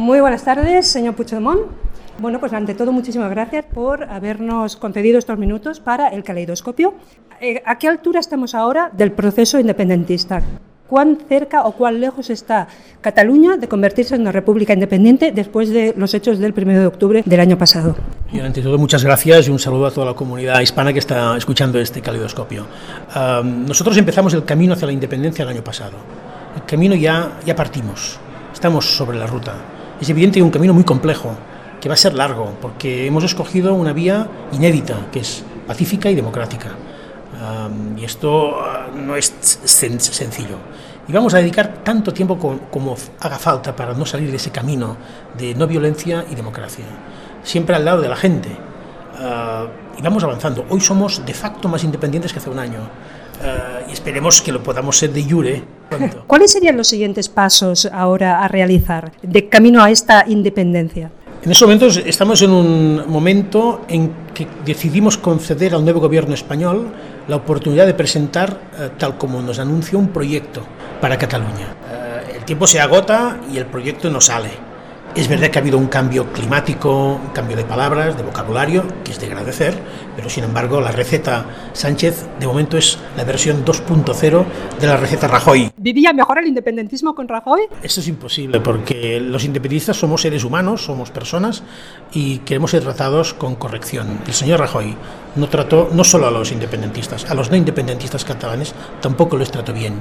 Muy buenas tardes, señor Puigdemont. Bueno, pues ante todo, muchísimas gracias por habernos concedido estos minutos para el caleidoscopio. Eh, ¿A qué altura estamos ahora del proceso independentista? ¿Cuán cerca o cuán lejos está Cataluña de convertirse en una república independiente después de los hechos del 1 de octubre del año pasado? Y ante todo, muchas gracias y un saludo a toda la comunidad hispana que está escuchando este caleidoscopio. Um, nosotros empezamos el camino hacia la independencia el año pasado. El camino ya, ya partimos. Estamos sobre la ruta. Es evidente que un camino muy complejo que va a ser largo, porque hemos escogido una vía inédita, que es pacífica y democrática. y esto ah, no es sencillo. Y vamos a dedicar tanto tiempo como, haga falta para no salir de ese camino de no violencia y democracia. Siempre al lado de la gente. Ah, y vamos avanzando. Hoy somos de facto más independientes que hace un año. Ah, y esperemos que lo podamos ser de jure pronto. ¿Cuáles serían los siguientes pasos ahora a realizar de camino a esta independencia? En estos momentos estamos en un momento en que decidimos conceder al nuevo gobierno español la oportunidad de presentar, eh, tal como nos anunció, un proyecto para Cataluña. Eh, el tiempo se agota y el proyecto no sale. Es verdad que ha habido un cambio climático, un cambio de palabras, de vocabulario, que es de agradecer, pero sin embargo la receta Sánchez de momento es la versión 2.0 de la receta Rajoy. ¿Vivía mejor el independentismo con Rajoy? Eso es imposible, porque los independentistas somos seres humanos, somos personas y queremos ser tratados con corrección. El señor Rajoy no trató no solo a los independentistas, a los no independentistas catalanes tampoco les trató bien,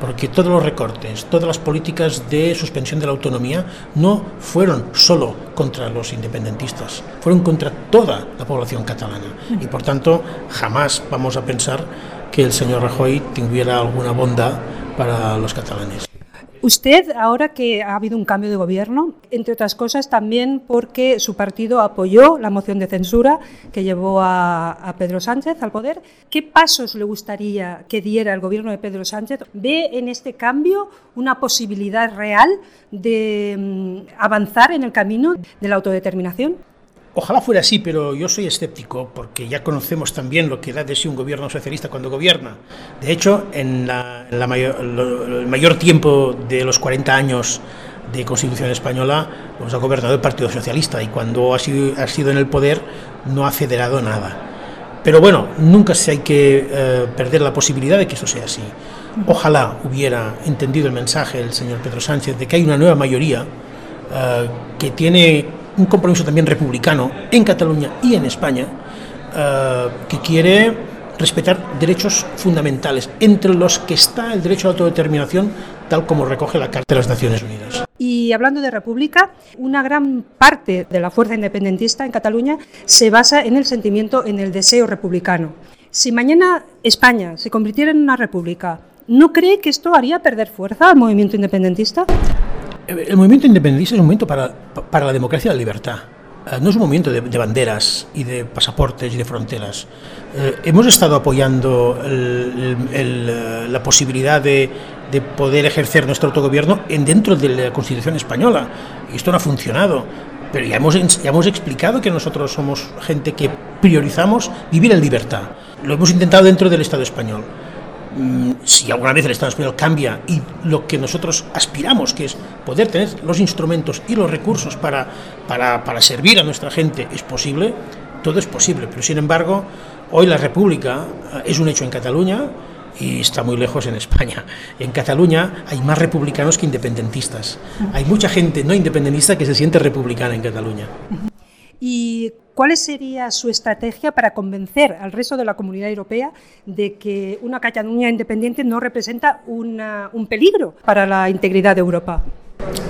porque todos los recortes, todas las políticas de suspensión de la autonomía no fueron solo contra los independentistas, fueron contra toda la población catalana y por tanto jamás vamos a pensar que el señor Rajoy tuviera alguna bondad para los catalanes. Usted, ahora que ha habido un cambio de gobierno, entre otras cosas también porque su partido apoyó la moción de censura que llevó a, Pedro Sánchez al poder, ¿qué pasos le gustaría que diera el gobierno de Pedro Sánchez? ¿Ve en este cambio una posibilidad real de mm, avanzar en el camino de la autodeterminación? Ojalá fuera así, pero yo soy escéptico porque ya conocemos también lo que da de sí un gobierno socialista cuando gobierna. De hecho, en, el mayor tiempo de los 40 años de Constitución española, pues ha gobernado el Partido Socialista y cuando ha sido, ha sido en el poder no ha federado nada. Pero bueno, nunca se hay que eh, perder la posibilidad de que eso sea así. Ojalá hubiera entendido el mensaje del señor Pedro Sánchez de que hay una nueva mayoría eh, que tiene un compromiso también republicano en Cataluña y en España, eh, que quiere respetar derechos fundamentales, entre los que está el derecho a la autodeterminación, tal como recoge la Carta de las Naciones Unidas. Y hablando de república, una gran parte de la fuerza independentista en Cataluña se basa en el sentimiento, en el deseo republicano. Si mañana España se convirtiera en una república, ¿no cree que esto haría perder fuerza al movimiento independentista? El movimiento independentista es un movimiento para, para la democracia y la libertad. Eh, no es un movimiento de, banderas y de pasaportes y de fronteras. Eh, hemos estado apoyando eh, la posibilidad de, de, poder ejercer nuestro autogobierno en dentro de la Constitución española. Y esto no ha funcionado. Pero ya hemos, ya hemos explicado que nosotros somos gente que priorizamos vivir en libertad. Lo hemos intentado dentro del Estado español. Mm, si alguna vez el Estado español cambia y lo que nosotros aspiramos, que es poder tener los instrumentos y los recursos para, para, para servir a nuestra gente, es posible, todo es posible. Pero sin embargo, hoy la República eh, es un hecho en Cataluña y está muy lejos en España. En Cataluña hay más republicanos que independentistas. Hay mucha gente no independentista que se siente republicana en Cataluña. ¿Y cuál sería su estrategia para convencer al resto de la comunidad europea de que una Cataluña independiente no representa un peligro para la integridad de Europa?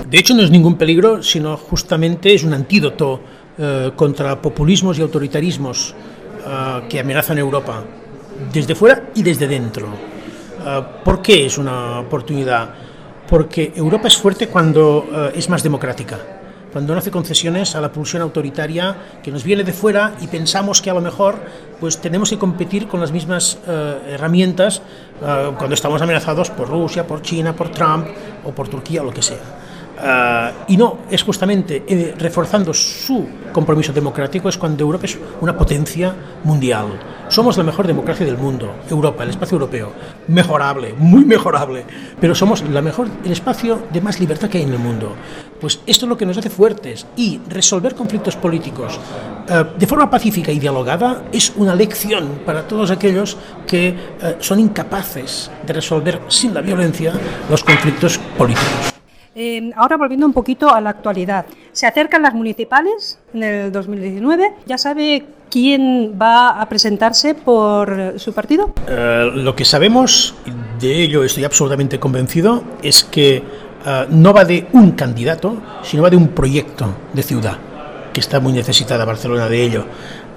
De hecho, no es ningún peligro, sino justamente es un antídoto eh, contra populismos y autoritarismos eh, que amenazan Europa, desde fuera y desde dentro. Eh, ¿Por qué es una oportunidad? Porque Europa es fuerte cuando es más democrática cuando no hace concesiones a la pulsión autoritaria que nos viene de fuera y pensamos que a lo mejor pues tenemos que competir con las mismas eh, herramientas eh, cuando estamos amenazados por Rusia, por China, por Trump o por Turquía o lo que sea. Uh, y no, es justamente eh, reforzando su compromiso democrático es cuando Europa es una potencia mundial. Somos la mejor democracia del mundo, Europa, el espacio europeo. Mejorable, muy mejorable, pero somos la mejor, el espacio de más libertad que hay en el mundo. Pues esto es lo que nos hace fuertes y resolver conflictos políticos uh, de forma pacífica y dialogada es una lección para todos aquellos que uh, son incapaces de resolver sin la violencia los conflictos políticos. Eh, ahora volviendo un poquito a la actualidad. Se acercan las municipales en el 2019. ¿Ya sabe quién va a presentarse por su partido? Eh, lo que sabemos, de ello estoy absolutamente convencido, es que uh, no va de un candidato, sino va de un proyecto de ciudad, que está muy necesitada Barcelona de ello.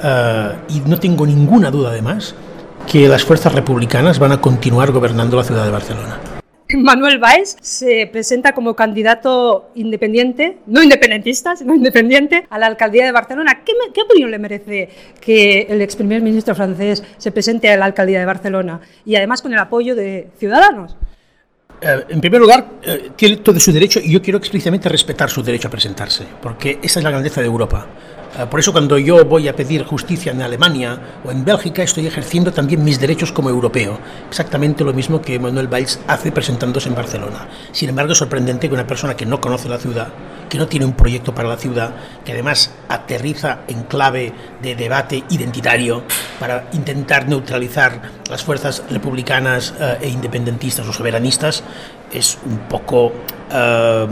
Uh, y no tengo ninguna duda, además, que las fuerzas republicanas van a continuar gobernando la ciudad de Barcelona. Manuel Valls se presenta como candidato independiente, no independentista, sino independiente, a la alcaldía de Barcelona. ¿Qué, opinión le merece que el ex primer ministro francés se presente a la alcaldía de Barcelona y además con el apoyo de Ciudadanos? Eh, en primer lugar, eh, tiene todo su derecho y yo quiero explícitamente respetar su derecho a presentarse, porque esa es la grandeza de Europa. Eh, por eso cuando yo voy a pedir justicia en Alemania o en Bélgica estoy ejerciendo también mis derechos como europeo, exactamente lo mismo que Manuel Valls hace presentándose en Barcelona. Sin embargo, es sorprendente que una persona que no conoce la ciudad, que no tiene un proyecto para la ciudad, que además aterriza en clave de debate identitario para intentar neutralizar las fuerzas republicanas eh, e independentistas o soberanistas, es un poco, eh,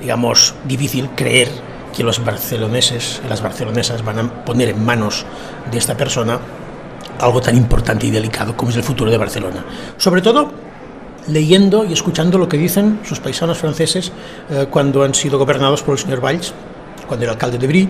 digamos, difícil creer que los barceloneses y las barcelonesas van a poner en manos de esta persona algo tan importante y delicado como es el futuro de Barcelona. Sobre todo leyendo y escuchando lo que dicen sus paisanos franceses eh, cuando han sido gobernados por el señor Valls, cuando era alcalde de Brie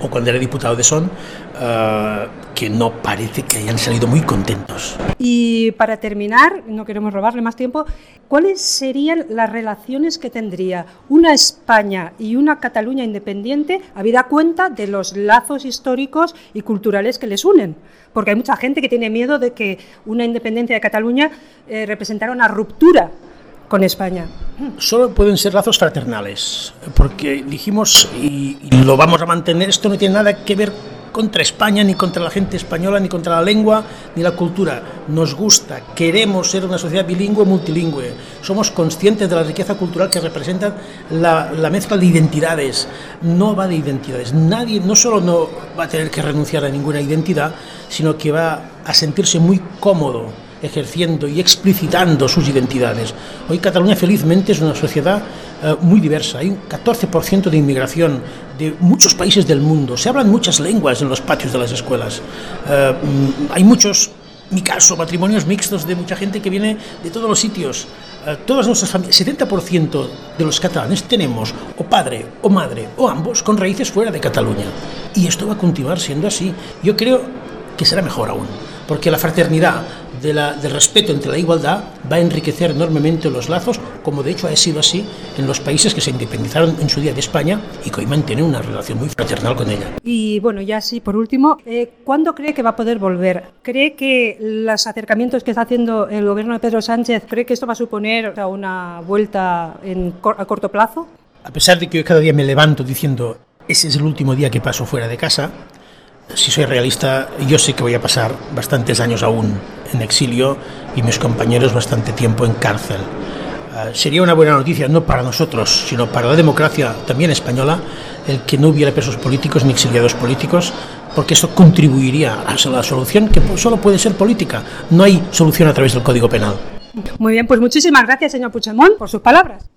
o cuando era diputado de Son, uh, que no parece que hayan salido muy contentos. Y para terminar, no queremos robarle más tiempo, ¿cuáles serían las relaciones que tendría una España y una Cataluña independiente, habida cuenta de los lazos históricos y culturales que les unen? Porque hay mucha gente que tiene miedo de que una independencia de Cataluña eh, representara una ruptura con España? Solo pueden ser lazos fraternales, porque dijimos, y, y, lo vamos a mantener, esto no tiene nada que ver contra España, ni contra la gente española, ni contra la lengua, ni la cultura. Nos gusta, queremos ser una sociedad bilingüe, multilingüe. Somos conscientes de la riqueza cultural que representa la, la mezcla de identidades. No va de identidades. Nadie, no solo no va a tener que renunciar a ninguna identidad, sino que va a sentirse muy cómodo ejerciendo y explicitando sus identidades. Hoy Cataluña felizmente es una sociedad uh, muy diversa, hay un 14% de inmigración de muchos países del mundo, se hablan muchas lenguas en los patios de las escuelas, uh, hay muchos, mi caso, matrimonios mixtos de mucha gente que viene de todos los sitios. Uh, todas nuestras familias, 70% de los catalanes tenemos o padre o madre o ambos con raíces fuera de Cataluña. Y esto va a continuar siendo así. Yo creo que será mejor aún, porque la fraternidad, de la, del respeto entre la igualdad va a enriquecer enormemente los lazos, como de hecho ha sido así en los países que se independizaron en su día de España y que hoy mantienen una relación muy fraternal con ella. Y bueno, ya sí, por último, eh, ¿cuándo cree que va a poder volver? ¿Cree que los acercamientos que está haciendo el gobierno de Pedro Sánchez, cree que esto va a suponer una vuelta en, a corto plazo? A pesar de que yo cada día me levanto diciendo ese es el último día que paso fuera de casa, si soy realista, yo sé que voy a pasar bastantes años aún en exilio y mis compañeros bastante tiempo en cárcel. Uh, sería una buena noticia, no para nosotros, sino para la democracia también española, el que no hubiera presos políticos ni exiliados políticos, porque eso contribuiría a la solución que solo puede ser política. No hay solución a través del Código Penal. Muy bien, pues muchísimas gracias, señor Puigdemont, por sus palabras.